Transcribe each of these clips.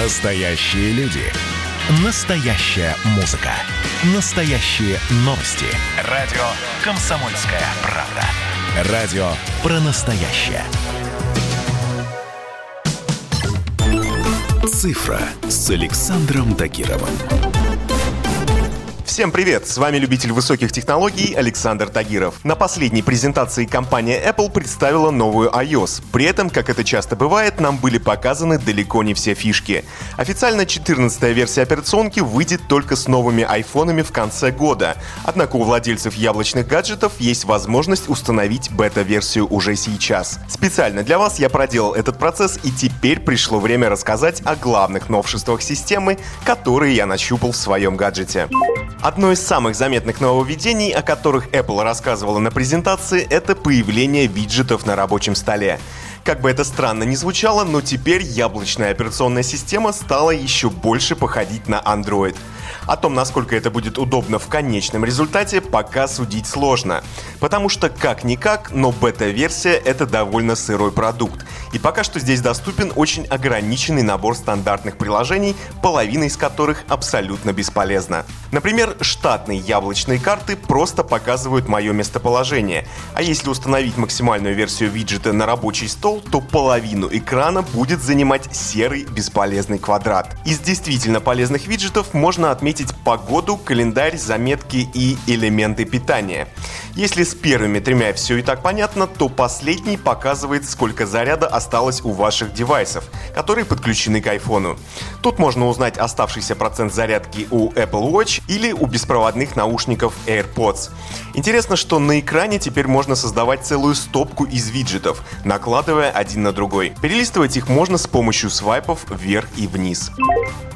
Настоящие люди. Настоящая музыка. Настоящие новости. Радио «Комсомольская правда». Радио про настоящее. «Цифра» с Александром Тагировым. Всем привет! С вами любитель высоких технологий Александр Тагиров. На последней презентации компания Apple представила новую iOS. При этом, как это часто бывает, нам были показаны далеко не все фишки. Официально 14-я версия операционки выйдет только с новыми айфонами в конце года. Однако у владельцев яблочных гаджетов есть возможность установить бета-версию уже сейчас. Специально для вас я проделал этот процесс и теперь пришло время рассказать о главных новшествах системы, которые я нащупал в своем гаджете. Одно из самых заметных нововведений, о которых Apple рассказывала на презентации, это появление виджетов на рабочем столе. Как бы это странно ни звучало, но теперь яблочная операционная система стала еще больше походить на Android. О том, насколько это будет удобно в конечном результате, пока судить сложно. Потому что как-никак, но бета-версия это довольно сырой продукт. И пока что здесь доступен очень ограниченный набор стандартных приложений, половина из которых абсолютно бесполезна. Например, штатные яблочные карты просто показывают мое местоположение, а если установить максимальную версию виджета на рабочий стол, то половину экрана будет занимать серый бесполезный квадрат. Из действительно полезных виджетов можно отметить погоду, календарь, заметки и элементы питания. Если с первыми тремя все и так понятно, то последний показывает, сколько заряда осталось у ваших девайсов, которые подключены к айфону. Тут можно узнать оставшийся процент зарядки у Apple Watch или у беспроводных наушников AirPods. Интересно, что на экране теперь можно создавать целую стопку из виджетов, накладывая один на другой. Перелистывать их можно с помощью свайпов вверх и вниз.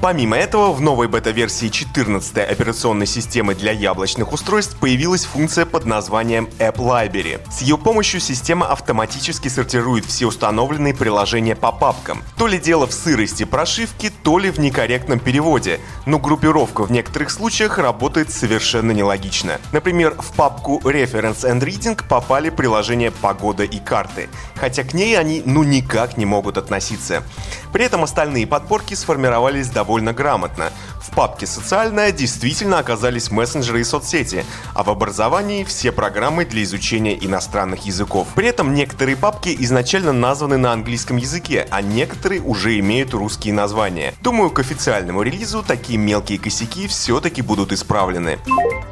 Помимо этого, в новой бета-версии 14 операционной системы для яблочных устройств появилась функция под названием App Library. С ее помощью система автоматически сортирует все установленные приложения по папкам. То ли дело в сырости прошивки, то ли в некорректном переводе, но группировка в некоторых случаях работает совершенно нелогично. Например, в папку Reference and Reading попали приложения «Погода» и «Карты», хотя к ней они ну никак не могут относиться. При этом остальные подборки сформировались довольно грамотно. В папке «Социальная» действительно оказались мессенджеры и соцсети, а в образовании все программы для изучения иностранных языков. При этом некоторые папки изначально названы на английском языке, а некоторые уже имеют русские названия. Думаю, к официальному релизу такие мелкие косяки все-таки будут исправлены.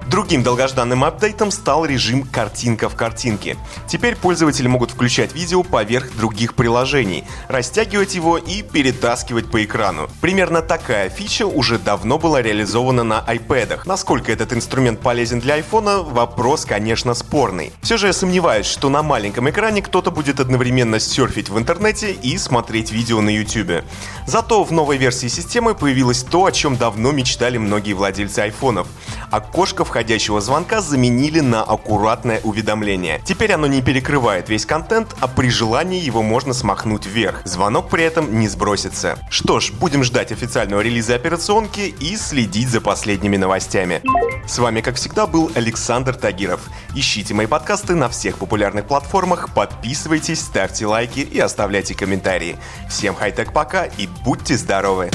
Другим долгожданным апдейтом стал режим «Картинка в картинке». Теперь пользователи могут включать видео поверх других приложений, растягивать его и перетаскивать по экрану. Примерно такая фича уже давно была реализована на iPad. Насколько этот инструмент полезен для iPhone, вопрос, конечно, спорный. Все же я сомневаюсь, что на маленьком экране кто-то будет одновременно серфить в интернете и смотреть видео на YouTube. Зато в новой версии системы появилось то, о чем давно мечтали многие владельцы айфонов. Окошко входящего звонка заменили на аккуратное уведомление. Теперь оно не перекрывает весь контент, а при желании его можно смахнуть вверх. Звонок при этом не сбросится. Что ж, будем ждать официального релиза операционки и следить за последними новостями. С вами, как всегда, был Александр Тагиров. Ищите мои подкасты на всех популярных платформах, подписывайтесь, ставьте лайки и оставляйте комментарии. Всем хай-тек пока и будьте здоровы!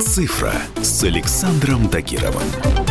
«Цифра» с Александром Тагировым.